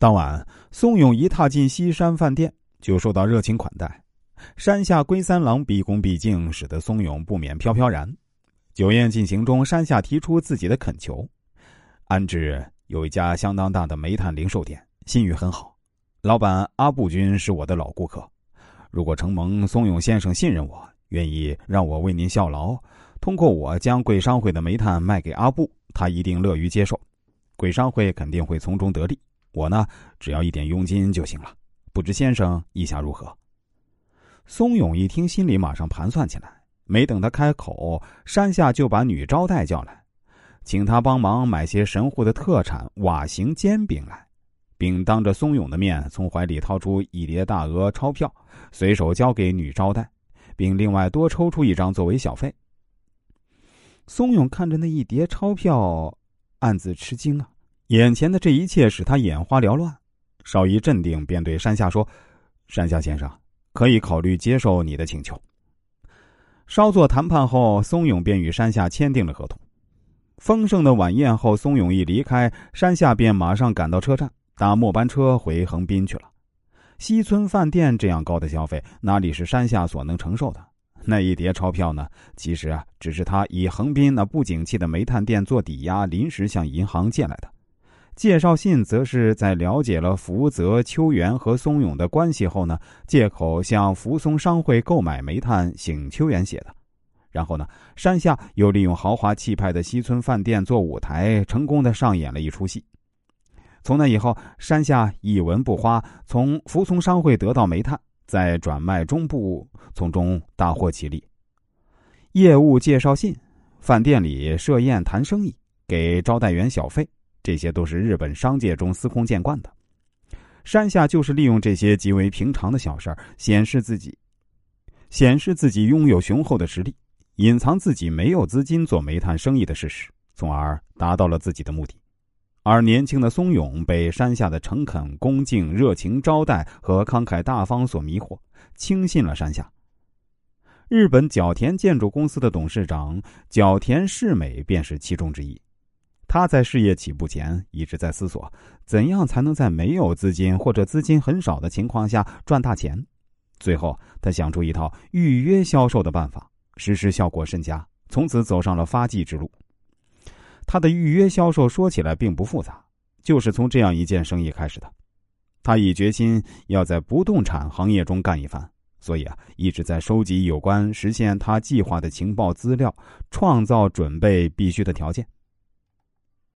当晚，松永一踏进西山饭店，就受到热情款待。山下龟三郎毕恭毕敬，使得松永不免飘飘然。酒宴进行中，山下提出自己的恳求：安置有一家相当大的煤炭零售店，信誉很好，老板阿布君是我的老顾客。如果承蒙松永先生信任我，愿意让我为您效劳，通过我将贵商会的煤炭卖给阿布，他一定乐于接受，贵商会肯定会从中得利。我呢，只要一点佣金就行了。不知先生意下如何？松勇一听，心里马上盘算起来。没等他开口，山下就把女招待叫来，请他帮忙买些神户的特产瓦形煎饼来，并当着松勇的面从怀里掏出一叠大额钞票，随手交给女招待，并另外多抽出一张作为小费。松勇看着那一叠钞票，暗自吃惊啊。眼前的这一切使他眼花缭乱，稍一镇定，便对山下说：“山下先生，可以考虑接受你的请求。”稍作谈判后，松永便与山下签订了合同。丰盛的晚宴后，松永一离开，山下便马上赶到车站，搭末班车回横滨去了。西村饭店这样高的消费，哪里是山下所能承受的？那一叠钞票呢？其实啊，只是他以横滨那不景气的煤炭店做抵押，临时向银行借来的。介绍信则是在了解了福泽、秋元和松永的关系后呢，借口向福松商会购买煤炭，请秋元写的。然后呢，山下又利用豪华气派的西村饭店做舞台，成功的上演了一出戏。从那以后，山下一文不花，从福松商会得到煤炭，再转卖中部，从中大获其利。业务介绍信，饭店里设宴谈生意，给招待员小费。这些都是日本商界中司空见惯的，山下就是利用这些极为平常的小事儿，显示自己，显示自己拥有雄厚的实力，隐藏自己没有资金做煤炭生意的事实，从而达到了自己的目的。而年轻的松永被山下的诚恳、恭敬、热情招待和慷慨大方所迷惑，轻信了山下。日本角田建筑公司的董事长角田世美便是其中之一。他在事业起步前一直在思索，怎样才能在没有资金或者资金很少的情况下赚大钱。最后，他想出一套预约销售的办法，实施效果甚佳，从此走上了发迹之路。他的预约销售说起来并不复杂，就是从这样一件生意开始的。他已决心要在不动产行业中干一番，所以啊，一直在收集有关实现他计划的情报资料，创造准备必须的条件。